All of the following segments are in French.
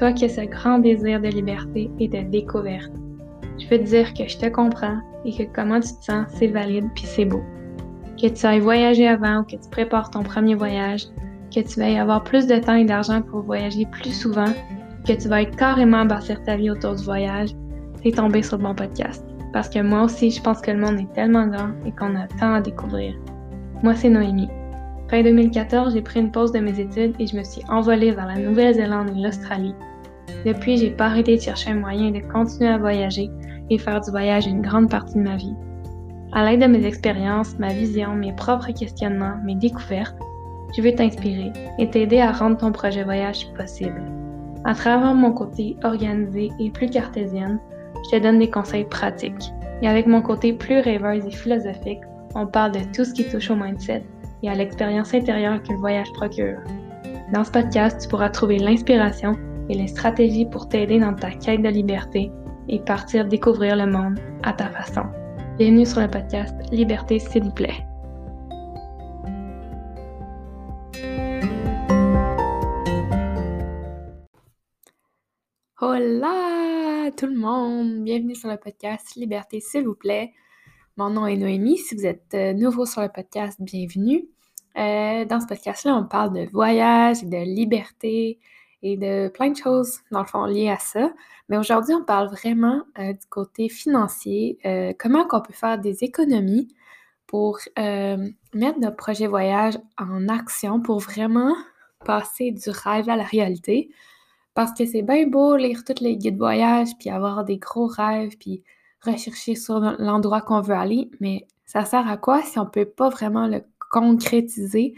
toi qui as ce grand désir de liberté et de découverte. Je peux te dire que je te comprends et que comment tu te sens, c'est valide puis c'est beau. Que tu ailles voyager avant ou que tu prépares ton premier voyage, que tu vas y avoir plus de temps et d'argent pour voyager plus souvent, que tu vas être carrément bâtir ta vie autour du voyage, t'es tombé sur le bon podcast. Parce que moi aussi, je pense que le monde est tellement grand et qu'on a tant à découvrir. Moi, c'est Noémie. Fin 2014, j'ai pris une pause de mes études et je me suis envolée vers la Nouvelle-Zélande et l'Australie. Depuis, j'ai pas arrêté de chercher un moyen de continuer à voyager et faire du voyage une grande partie de ma vie. À l'aide de mes expériences, ma vision, mes propres questionnements, mes découvertes, je veux t'inspirer et t'aider à rendre ton projet voyage possible. À travers mon côté organisé et plus cartésienne, je te donne des conseils pratiques. Et avec mon côté plus rêveuse et philosophique, on parle de tout ce qui touche au mindset et à l'expérience intérieure que le voyage procure. Dans ce podcast, tu pourras trouver l'inspiration et les stratégies pour t'aider dans ta quête de liberté et partir découvrir le monde à ta façon. Bienvenue sur le podcast Liberté s'il vous plaît. Hola tout le monde! Bienvenue sur le podcast Liberté s'il vous plaît. Mon nom est Noémie. Si vous êtes euh, nouveau sur le podcast, bienvenue. Euh, dans ce podcast-là, on parle de voyage, de liberté et de plein de choses, dans le fond, liées à ça. Mais aujourd'hui, on parle vraiment euh, du côté financier, comment on peut faire des économies pour mettre notre projet voyage en action pour vraiment passer du rêve à la réalité. Parce que c'est bien beau lire tous les guides voyage, puis avoir des gros rêves, puis rechercher sur l'endroit qu'on veut aller, mais ça sert à quoi si on ne peut pas vraiment le concrétiser,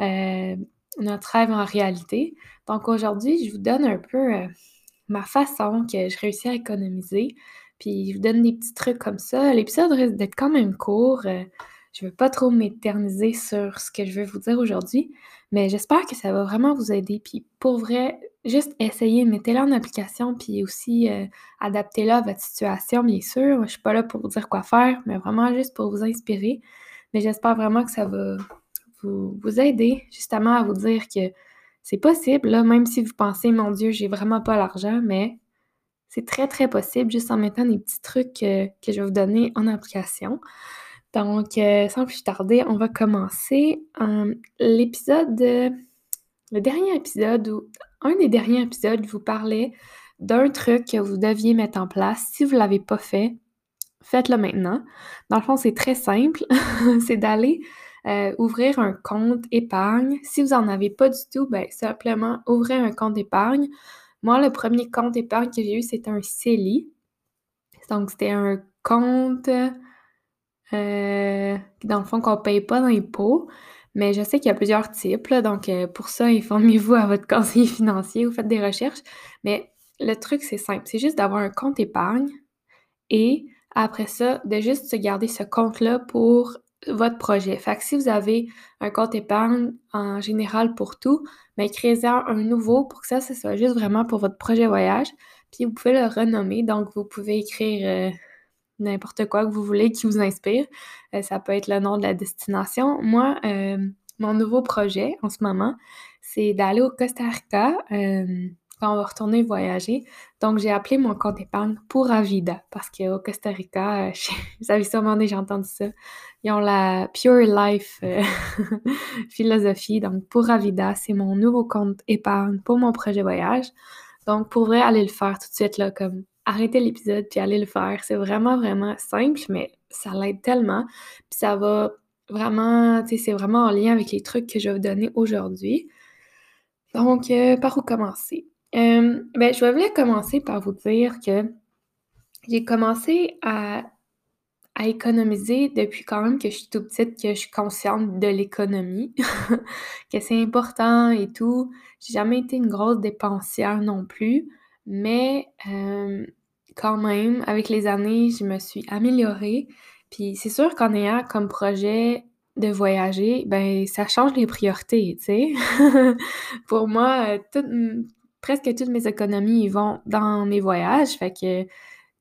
euh, notre rêve en réalité? Donc aujourd'hui, je vous donne un peu euh, ma façon que je réussis à économiser, puis je vous donne des petits trucs comme ça. L'épisode risque d'être quand même court. Euh, je ne veux pas trop m'éterniser sur ce que je veux vous dire aujourd'hui, mais j'espère que ça va vraiment vous aider. Puis pour vrai, juste essayez, mettez-le en application, puis aussi euh, adaptez-le à votre situation, bien sûr. Je ne suis pas là pour vous dire quoi faire, mais vraiment juste pour vous inspirer. Mais j'espère vraiment que ça va vous, aider justement à vous dire que c'est possible, là, même si vous pensez, mon Dieu, j'ai vraiment pas l'argent, mais c'est très, très possible juste en mettant des petits trucs que je vais vous donner en application. Donc, euh, sans plus tarder, on va commencer. L'épisode, le dernier épisode, ou un des derniers épisodes, vous parlait d'un truc que vous deviez mettre en place. Si vous ne l'avez pas fait, faites-le maintenant. Dans le fond, c'est très simple. c'est d'aller euh, ouvrir un compte épargne. Si vous n'en avez pas du tout, ben, simplement ouvrez un compte épargne. Moi, le premier compte épargne que j'ai eu, c'était un CELI. Donc, c'était un compte euh, dans le fond, qu'on ne paye pas d'impôts. Mais je sais qu'il y a plusieurs types, donc euh, pour ça, informez-vous à votre conseiller financier ou faites des recherches. Mais le truc, c'est simple, c'est juste d'avoir un compte épargne et après ça, de juste garder ce compte-là pour votre projet. Fait que si vous avez un compte épargne en général pour tout, mais créez-en un nouveau pour que ça, ce soit juste vraiment pour votre projet voyage. Puis vous pouvez le renommer, donc vous pouvez écrire euh, n'importe quoi que vous voulez qui vous inspire. Euh, ça peut être le nom de la destination. Moi, euh, mon nouveau projet en ce moment, c'est d'aller au Costa Rica quand on va retourner voyager. Donc, j'ai appelé mon compte épargne pour Avida parce qu'au Costa Rica, vous avez sûrement déjà entendu ça, ils ont la Pure Life philosophie. Donc, pour Avida, c'est mon nouveau compte épargne pour mon projet voyage. Donc, pour vrai, aller le faire tout de suite, là, comme arrêtez l'épisode puis allez le faire. C'est vraiment, vraiment simple, mais ça l'aide tellement. Puis ça va vraiment, tu sais, c'est vraiment en lien avec les trucs que je vais vous donner aujourd'hui. Donc, euh, par où commencer? Euh, ben, je voulais commencer par vous dire que j'ai commencé à, à, économiser depuis quand même que je suis tout petite, que je suis consciente de l'économie, que c'est important et tout. J'ai jamais été une grosse dépensière non plus. Mais quand même, avec les années, je me suis améliorée. Puis c'est sûr qu'en ayant comme projet de voyager, ben ça change les priorités, tu sais. Pour moi, presque toutes mes économies vont dans mes voyages. Fait que, tu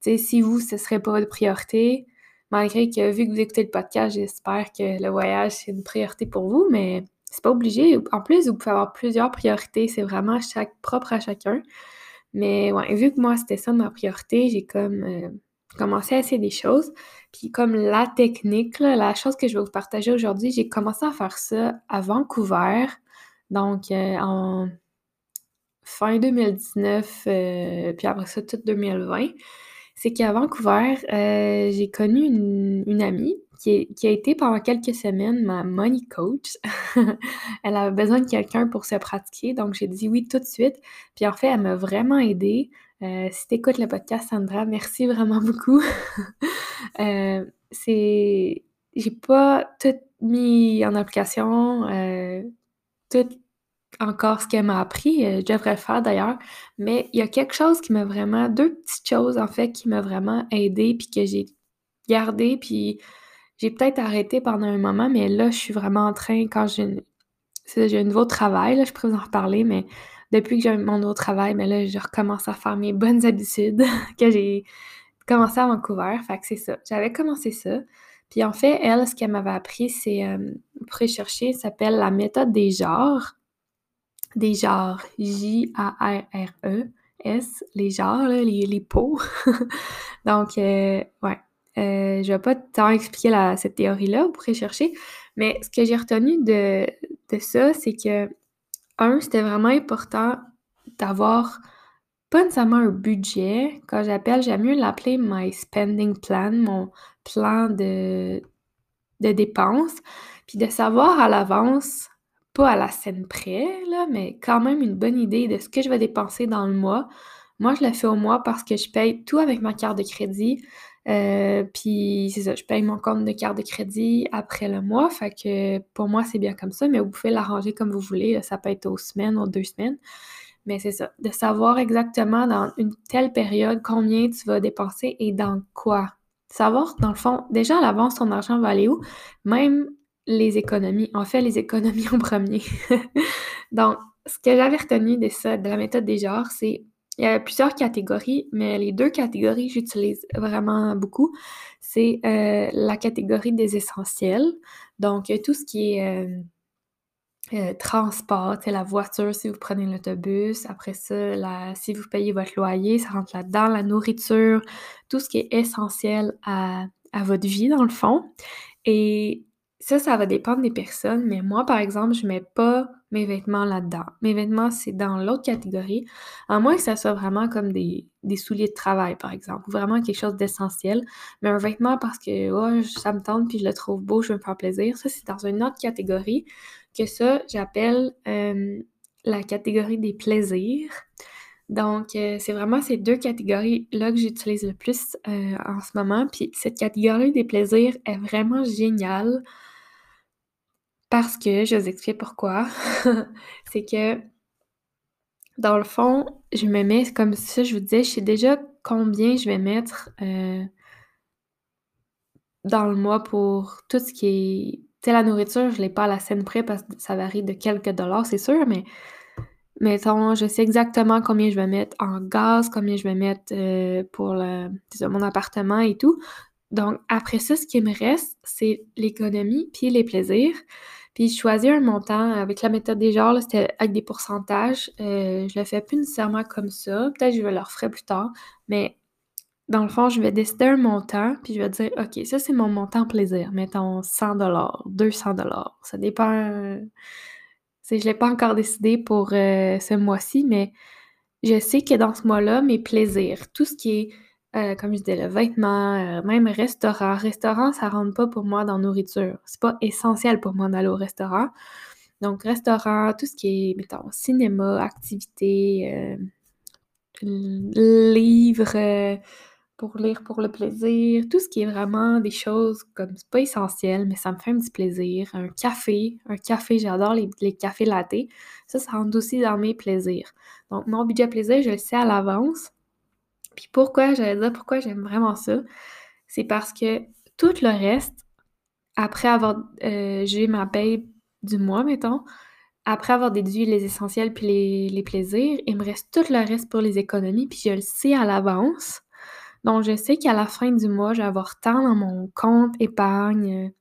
sais, si vous, ce serait pas votre priorité, malgré que vu que vous écoutez le podcast, j'espère que le voyage, c'est une priorité pour vous, mais c'est pas obligé. En plus, vous pouvez avoir plusieurs priorités. C'est vraiment propre à chacun. Mais ouais, vu que moi, c'était ça ma priorité, j'ai comme euh, commencé à essayer des choses. Puis comme la technique, la chose que je vais vous partager aujourd'hui, j'ai commencé à faire ça à Vancouver. Donc, euh, en fin 2019, euh, puis après ça, tout 2020. C'est qu'à Vancouver, j'ai connu une, amie qui, a été pendant quelques semaines ma money coach. elle avait besoin de quelqu'un pour se pratiquer, donc j'ai dit oui tout de suite. Puis en fait, elle m'a vraiment aidée. Euh, si tu écoutes le podcast, Sandra, merci vraiment beaucoup. euh, c'est. J'ai pas tout mis en application, euh, tout encore ce qu'elle m'a appris. Euh, je devrais le faire d'ailleurs. Mais il y a quelque chose qui m'a vraiment. Deux petites choses en fait qui m'ont vraiment aidé puis que j'ai gardé puis j'ai peut-être arrêté pendant un moment, mais là, je suis vraiment en train, quand j'ai un nouveau travail, là, je pourrais vous en reparler, mais depuis que j'ai mon nouveau travail, mais là, je recommence à faire mes bonnes habitudes que j'ai commencé à Vancouver. Fait que c'est ça. J'avais commencé ça. Puis en fait, elle, ce qu'elle m'avait appris, c'est, euh, pour rechercher, ça s'appelle la méthode des genres. Des genres. J-A-R-R-E-S. Les genres, les, les pots. Donc, euh, ouais. Euh, je vais pas tant expliquer cette théorie-là, vous pourrez chercher. Mais ce que j'ai retenu de, de ça, c'est que un, c'était vraiment important d'avoir pas nécessairement un budget. Quand j'appelle, j'aime mieux l'appeler my spending plan, mon plan de, de dépenses. Puis de savoir à l'avance, pas à la scène près, mais quand même une bonne idée de ce que je vais dépenser dans le mois. Moi, je le fais au mois parce que je paye tout avec ma carte de crédit. Euh, puis c'est ça, je paye mon compte de carte de crédit après le mois. Fait que pour moi, c'est bien comme ça, mais vous pouvez l'arranger comme vous voulez. Ça peut être aux semaines, aux deux semaines. Mais c'est ça, de savoir exactement dans une telle période combien tu vas dépenser et dans quoi. Savoir, dans le fond, déjà à l'avance, ton argent va aller où? Même les économies. En fait, les économies en premier. Donc, ce que j'avais retenu de ça, de la méthode des genres, c'est il y a plusieurs catégories, mais les deux catégories que j'utilise vraiment beaucoup, c'est euh, la catégorie des essentiels. Donc, tout ce qui est euh, euh, transport, la voiture si vous prenez l'autobus. Après ça, la, si vous payez votre loyer, ça rentre là-dedans. La nourriture, tout ce qui est essentiel à, à votre vie, dans le fond. Et ça, ça va dépendre des personnes, mais moi, par exemple, je mets pas mes vêtements là-dedans. Mes vêtements, c'est dans l'autre catégorie, à moins que ça soit vraiment comme des, souliers de travail, par exemple, ou vraiment quelque chose d'essentiel. Mais un vêtement parce que oh, ça me tente puis je le trouve beau, je veux me faire plaisir, ça, c'est dans une autre catégorie que ça, j'appelle euh, la catégorie des plaisirs. Donc, euh, c'est vraiment ces deux catégories-là que j'utilise le plus euh, en ce moment. Puis cette catégorie des plaisirs est vraiment géniale parce que, je vous explique pourquoi, c'est que, dans le fond, je me mets comme ça, je vous disais, je sais déjà combien je vais mettre euh, dans le mois pour tout ce qui est... Tu sais, la nourriture, je l'ai pas à la scène près parce que ça varie de quelques dollars, c'est sûr, mais mettons, je sais exactement combien je vais mettre en gaz, combien je vais mettre euh, pour mon appartement et tout. Donc, après ça, ce qui me reste, c'est l'économie puis les plaisirs. Puis je choisis un montant avec la méthode des genres, c'était avec des pourcentages. Euh, je le fais plus nécessairement comme ça. Peut-être que je le refaire plus tard. Mais dans le fond, je vais décider un montant, puis je vais dire, OK, ça c'est mon montant plaisir. Mettons 100 200 Ça dépend. Je ne l'ai pas encore décidé pour euh, ce mois-ci, mais je sais que dans ce mois-là, mes plaisirs, tout ce qui est euh, comme je disais, le vêtement, euh, même restaurant. Restaurant, ça rentre pas pour moi dans nourriture. C'est pas essentiel pour moi d'aller au restaurant. Donc, restaurant, tout ce qui est, mettons, cinéma, activité, euh, livres pour lire pour le plaisir, tout ce qui est vraiment des choses comme c'est pas essentiel, mais ça me fait un petit plaisir. Un café, un café, j'adore les, cafés latte. Ça, ça rentre aussi dans mes plaisirs. Donc, mon budget plaisir, je le sais à l'avance. Puis pourquoi, j'allais dire pourquoi j'aime vraiment ça, c'est parce que tout le reste, après avoir euh, j'ai ma paye du mois, mettons, après avoir déduit les essentiels puis les, plaisirs, il me reste tout le reste pour les économies, puis je le sais à l'avance. Donc, je sais qu'à la fin du mois, je vais avoir tant dans mon compte épargne.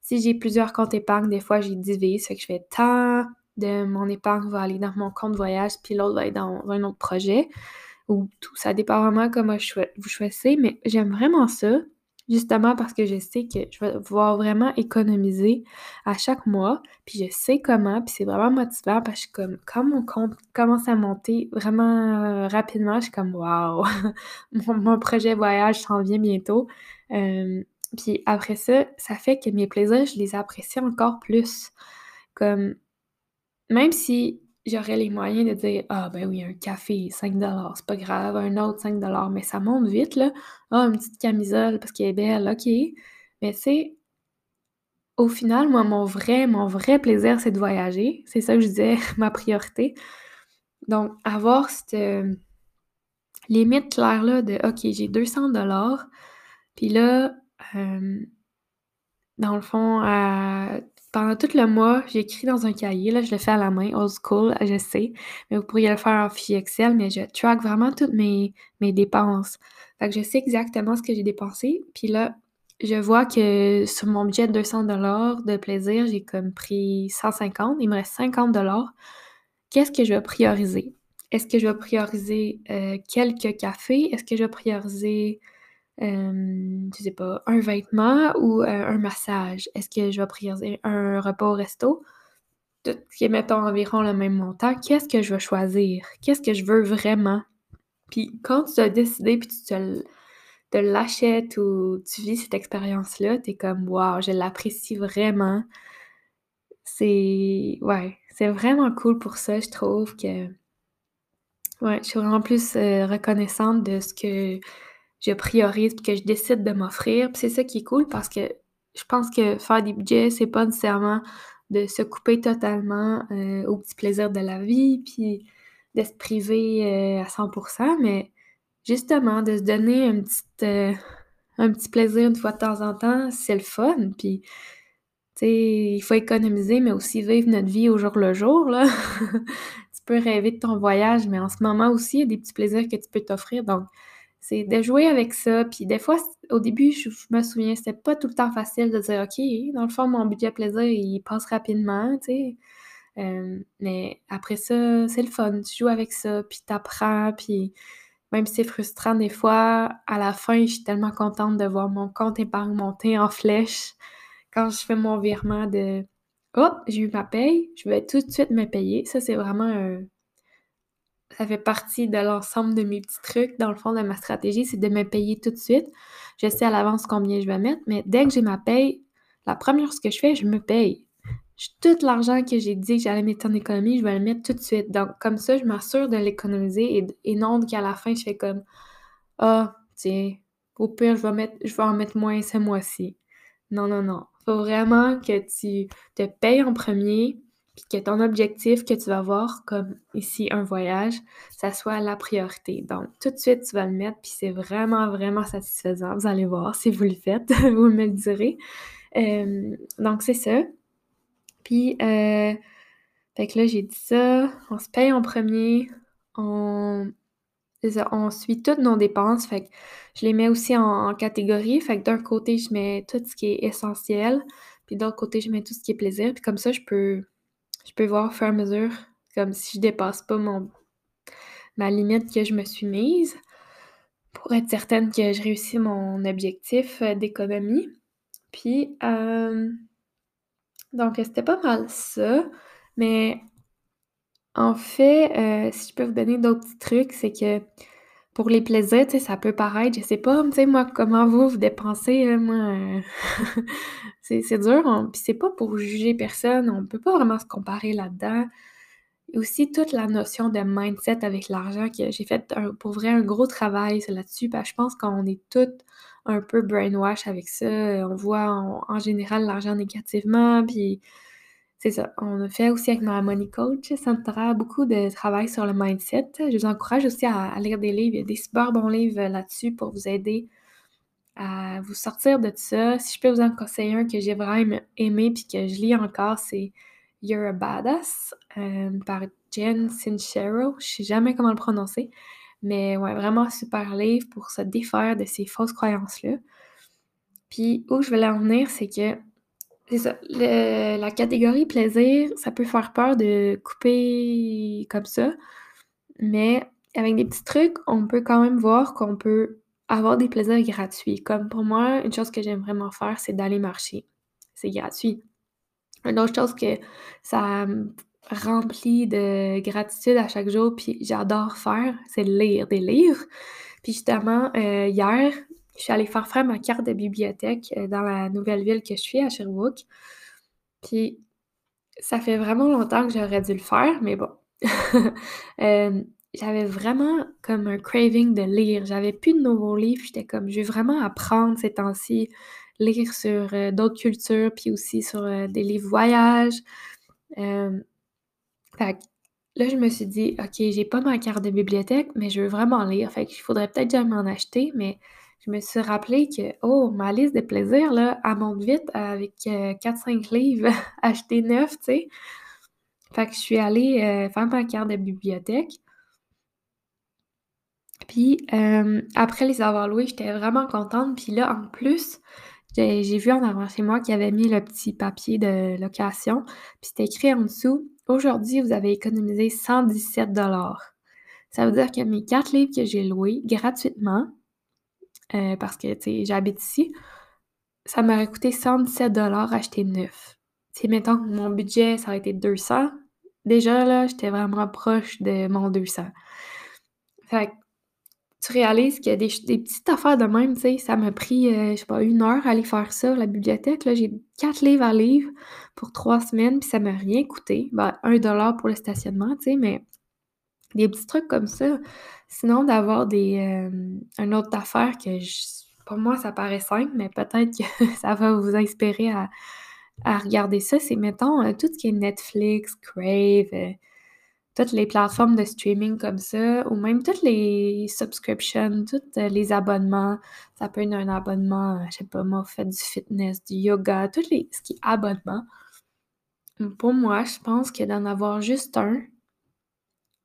Si j'ai plusieurs comptes épargne, des fois, j'ai divise, fait que je fais tant de mon épargne va aller dans mon compte voyage, puis l'autre va aller dans un autre projet ou tout. Ça dépend vraiment comment vous choisissez, mais j'aime vraiment ça. Justement parce que je sais que je vais pouvoir vraiment économiser à chaque mois, puis je sais comment, puis c'est vraiment motivant parce que comme quand mon compte commence à monter vraiment euh, rapidement, je suis comme waouh, mon, projet voyage s'en vient bientôt. puis après ça, ça fait que mes plaisirs, je les apprécie encore plus. Comme même si j'aurais les moyens de dire Ah, ben oui, un café, 5 c'est pas grave, un autre 5 mais ça monte vite, là. Ah, une petite camisole parce qu'elle est belle, OK. Mais c'est au final, moi, mon vrai, mon vrai plaisir, c'est de voyager. C'est ça que je disais, ma priorité. Donc, avoir cette euh, limite claire-là de OK, j'ai 200 puis là, euh, dans le fond, à pendant tout le mois, j'écris dans un cahier, là, je le fais à la main, old school, je sais, mais vous pourriez le faire en fichier Excel, mais je track vraiment toutes mes, mes dépenses. Fait que je sais exactement ce que j'ai dépensé, puis là, je vois que sur mon budget de 200 de plaisir, j'ai comme pris 150, il me reste 50 Qu'est-ce que je vais prioriser? Est-ce que je vais prioriser euh, quelques cafés? Est-ce que je vais prioriser euh, sais pas, un vêtement ou euh, un massage? Est-ce que je vais prioriser un repas au resto? Tout qui est, mettons, environ le même montant. Qu'est-ce que je vais choisir? Qu'est-ce que je veux vraiment? Puis quand tu as décidé puis tu te, l'achètes ou tu vis cette expérience-là, t'es comme, wow, je l'apprécie vraiment. C'est, ouais, c'est vraiment cool pour ça, je trouve que, ouais, je suis vraiment plus euh, reconnaissante de ce que je priorise que je décide de m'offrir. Puis c'est ça qui est cool parce que je pense que faire des budgets, c'est pas nécessairement de se couper totalement euh, au petit plaisir de la vie, puis de se priver euh, à 100%, mais justement de se donner un petit, euh, un petit plaisir une fois de temps en temps, c'est le fun. Puis, il faut économiser, mais aussi vivre notre vie au jour le jour, là. tu peux rêver de ton voyage, mais en ce moment aussi, il y a des petits plaisirs que tu peux t'offrir. Donc, c'est de jouer avec ça. Puis des fois, au début, je, me souviens, c'était pas tout le temps facile de dire, OK, dans le fond, mon budget plaisir, il passe rapidement, tu sais. Euh, mais après ça, c'est le fun. Tu joues avec ça, puis t'apprends, puis même si c'est frustrant des fois, à la fin, je suis tellement contente de voir mon compte épargne monter en flèche quand je fais mon virement de « Oh, j'ai eu ma paye, je vais tout de suite me payer. » Ça, c'est vraiment un, ça fait partie de l'ensemble de mes petits trucs. Dans le fond, de ma stratégie, c'est de me payer tout de suite. Je sais à l'avance combien je vais mettre, mais dès que j'ai ma paye, la première chose que je fais, je me paye. tout l'argent que j'ai dit que j'allais mettre en économie, je vais le mettre tout de suite. Donc, comme ça, je m'assure de l'économiser et, non qu'à la fin, je fais comme Ah, tiens, au pire, je vais, mettre, je vais en mettre moins ce mois-ci. Non, non, non. Faut vraiment que tu te payes en premier, puis que ton objectif que tu vas voir, comme ici un voyage, ça soit la priorité. Donc, tout de suite, tu vas le mettre, puis c'est vraiment, vraiment satisfaisant. Vous allez voir si vous le faites, vous me le direz. Euh, donc, c'est ça. Puis, euh, fait que là, j'ai dit ça, on se paye en premier, on, on suit toutes nos dépenses, fait que je les mets aussi en, en catégorie. Fait que d'un côté, je mets tout ce qui est essentiel, puis d'autre côté, je mets tout ce qui est plaisir. Puis comme ça, je peux je peux voir au fur et à mesure, comme si je dépasse pas mon ma limite que je me suis mise pour être certaine que je réussis mon objectif euh, d'économie. Puis, euh, donc, c'était pas mal ça. Mais en fait, euh, si je peux vous donner d'autres petits trucs, c'est que pour les plaisirs, ça peut paraître, je sais pas, tu sais, moi, comment vous, vous dépensez, moi, c'est dur, puis c'est pas pour juger personne, on peut pas vraiment se comparer là-dedans. Aussi toute la notion de mindset avec l'argent, que j'ai fait pour vrai un gros travail là-dessus, je pense qu'on est toutes un peu brainwash avec ça, on voit en général l'argent négativement, puis c'est ça. On a fait aussi avec ma money coach, Sandra, beaucoup de travail sur le mindset. Je vous encourage aussi à, lire des livres. Il y a des super bons livres là-dessus pour vous aider à vous sortir de ça. Si je peux vous en conseiller un que j'ai vraiment aimé puis que je lis encore, c'est You're a Badass euh, par Jen Sincero. Je sais jamais comment le prononcer, mais ouais, vraiment super livre pour se défaire de ces fausses croyances-là. Puis où je voulais en venir, c'est que c'est ça. la catégorie plaisir, ça peut faire peur de couper comme ça, mais avec des petits trucs, on peut quand même voir qu'on peut avoir des plaisirs gratuits. Comme pour moi, une chose que j'aime vraiment faire, c'est d'aller marcher. C'est gratuit. Une autre chose que ça remplit de gratitude à chaque jour, puis j'adore faire, c'est lire des livres. Puis justement, euh, hier, je suis allée faire faire ma carte de bibliothèque euh, dans la nouvelle ville que je suis, à Sherbrooke. Puis ça fait vraiment longtemps que j'aurais dû le faire, mais bon. Euh, j'avais vraiment comme un craving de lire. J'avais plus de nouveaux livres. J'étais comme, je vais vraiment apprendre ces temps-ci, lire sur euh, d'autres cultures, puis aussi sur euh, des livres voyages. Euh, fait que là, je me suis dit, OK, j'ai pas ma carte de bibliothèque, mais je veux vraiment lire. Fait qu'il faudrait peut-être jamais m'en acheter, mais je me suis rappelé que, oh, ma liste de plaisirs, là, elle monte vite avec 4-5 livres achetés neufs, tu sais. Fait que je suis allée faire ma carte de bibliothèque. Puis après les avoir loués, j'étais vraiment contente. Puis là, en plus, j'ai vu en avant chez moi qu'il avait mis le petit papier de location. Puis c'était écrit en dessous Aujourd'hui, vous avez économisé 117 Ça veut dire que mes quatre livres que j'ai loués gratuitement, euh, parce que j'habite ici, ça m'aurait coûté 117 acheter neuf. Si mettons que mon budget, ça aurait été 200, déjà là, j'étais vraiment proche de mon 200. Fait tu réalises qu'il y a des, petites affaires de même, tu sais, ça m'a pris, euh, je sais pas, une heure à aller faire ça, la bibliothèque, là, j'ai quatre livres à lire pour trois semaines, puis ça m'a rien coûté. Ben, un dollar pour le stationnement, tu sais, mais des petits trucs comme ça. Sinon, d'avoir des, euh, autre affaire que, pour moi, ça paraît simple, mais peut-être que ça va vous inspirer à, regarder ça, c'est, mettons, euh, tout ce qui est Netflix, Crave, toutes les plateformes de streaming comme ça, ou même toutes les subscriptions, tous euh, les abonnements. Ça peut être un abonnement, euh, je sais pas moi, fait du fitness, du yoga, tout les, ce qui est abonnement. Pour moi, je pense que d'en avoir juste un,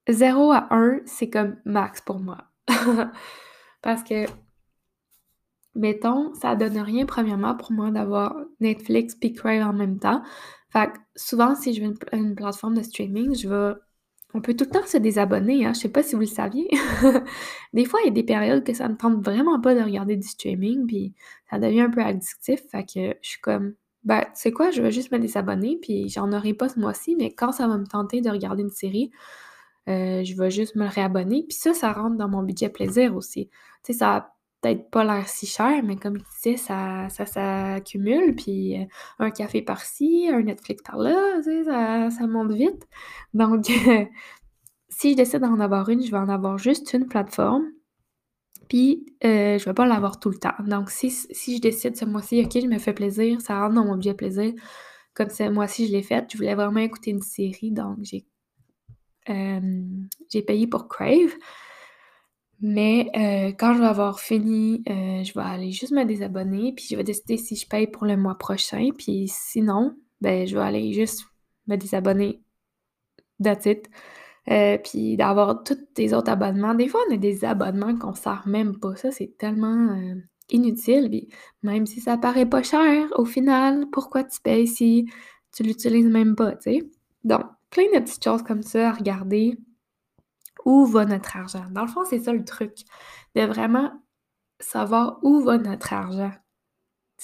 0 à 1, c'est comme max pour moi. Parce que, mettons, ça donne rien premièrement pour moi d'avoir Netflix et Crave en même temps. Fait que souvent, si je veux une plateforme de streaming, je vais on peut tout le temps se désabonner, hein. Je sais pas si vous le saviez. des fois, il y a des périodes que ça ne tente vraiment pas de regarder du streaming, puis ça devient un peu addictif. Fait que je suis comme, ben, tu sais quoi, je vais juste me désabonner, puis j'en aurai pas ce mois-ci, mais quand ça va me tenter de regarder une série, euh, je vais juste me réabonner. Puis ça, ça rentre dans mon budget plaisir aussi. Tu sais, ça peut-être pas l'air si cher, mais comme je disais, ça, ça s'accumule, puis euh, un café par-ci, un Netflix par-là, tu sais, ça, ça, monte vite. Donc, si je décide d'en avoir une, je vais en avoir juste une plateforme, puis euh, je vais pas l'avoir tout le temps. Donc, si, si je décide ce mois-ci, OK, je me fais plaisir, ça rentre dans mon budget plaisir, comme ce mois-ci, je l'ai fait, je voulais vraiment écouter une série, donc j'ai euh, j'ai payé pour Crave. Mais euh, quand je vais avoir fini, euh, je vais aller juste me désabonner, puis je vais décider si je paye pour le mois prochain. Puis sinon, ben je vais aller juste me désabonner. That's it. Euh, puis d'avoir tous tes autres abonnements. Des fois, on a des abonnements qu'on sert même pas. Ça, c'est tellement inutile. Puis même si ça paraît pas cher, au final, pourquoi tu payes si tu l'utilises même pas, tu sais? Donc, plein de petites choses comme ça à regarder où va notre argent? Dans le fond, c'est ça le truc, de vraiment savoir où va notre argent.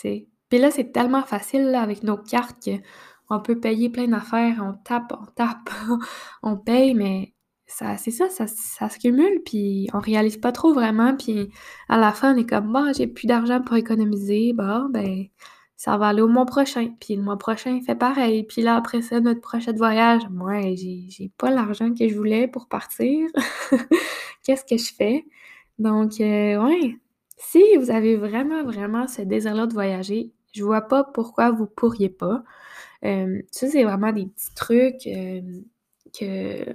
Puis là, c'est tellement facile avec nos cartes qu'on peut payer plein d'affaires, on tape, on tape, on paye, mais ça, c'est ça, ça, ça, se cumule, puis on réalise pas trop vraiment, puis à la fin, on est comme, bah, j'ai plus d'argent pour économiser, bah, ben, ça va aller au mois prochain. Puis le mois prochain, il fait pareil. Puis là, après ça, notre prochain voyage, moi, j'ai pas l'argent que je voulais pour partir. Qu'est-ce que je fais? Donc, euh, ouais, si vous avez vraiment, vraiment ce désir-là de voyager, je vois pas pourquoi vous pourriez pas. Euh, ça, c'est vraiment des petits trucs euh, que,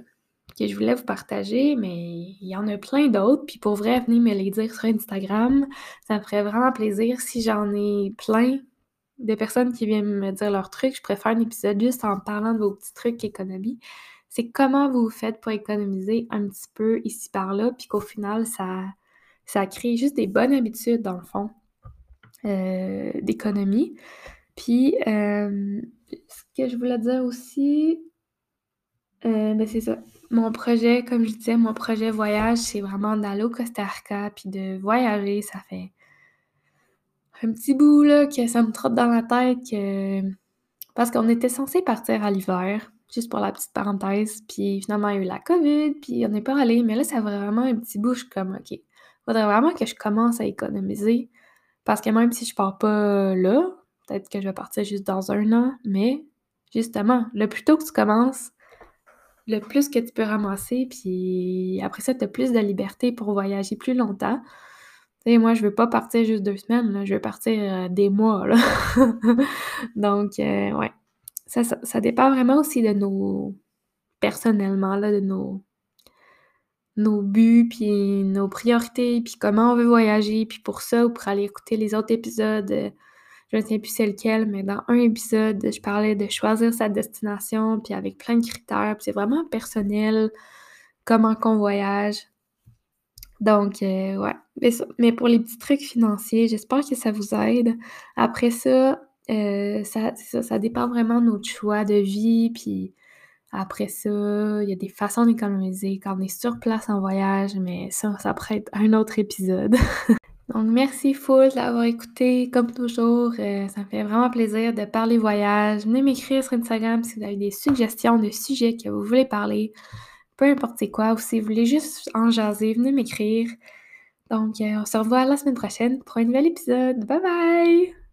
que je voulais vous partager, mais il y en a plein d'autres. Puis pour vrai, venez me les dire sur Instagram. Ça me ferait vraiment plaisir si j'en ai plein des personnes qui viennent me dire leurs trucs, je préfère un épisode juste en parlant de vos petits trucs économie. C'est comment vous faites pour économiser un petit peu ici par là, puis qu'au final, ça, ça crée juste des bonnes habitudes, dans le fond, euh, d'économie. Puis, euh, ce que je voulais dire aussi, euh, ben c'est ça. mon projet, comme je disais, mon projet voyage, c'est vraiment d'aller au Costa Rica puis de voyager. Ça fait un petit bout là que ça me trotte dans la tête que parce qu'on était censé partir à l'hiver, juste pour la petite parenthèse, puis finalement il y a eu la COVID, puis on n'est pas allé, mais là ça fait vraiment un petit bout, je suis comme OK, faudrait vraiment que je commence à économiser parce que même si je pars pas là, peut-être que je vais partir juste dans un an, mais justement, le plus tôt que tu commences, le plus que tu peux ramasser, puis après ça, tu as plus de liberté pour voyager plus longtemps. Moi, je veux pas partir juste deux semaines, là, je veux partir euh, des mois, là. Donc, euh, ouais. Ça, ça, ça dépend vraiment aussi de nos... personnellement, là, de nos nos buts, puis nos priorités, puis comment on veut voyager. Puis pour ça, ou pour aller écouter les autres épisodes, euh, je ne sais plus c'est lequel, mais dans un épisode, je parlais de choisir sa destination, puis avec plein de critères. Puis c'est vraiment personnel, comment qu'on voyage. Donc, euh, ouais. Mais, mais, pour les petits trucs financiers, j'espère que ça vous aide. Après ça, euh, ça, ça, dépend vraiment de notre choix de vie, puis après ça, il y a des façons d'économiser quand on est sur place en voyage, mais ça, ça pourrait être un autre épisode. Donc, merci full d'avoir écouté, comme toujours. Euh, ça me fait vraiment plaisir de parler voyage. Venez m'écrire sur Instagram si vous avez des suggestions de sujets que vous voulez parler. Peu importe quoi, ou si vous voulez juste en jaser, venez m'écrire. Donc, euh, on se revoit la semaine prochaine pour un nouvel épisode. Bye bye!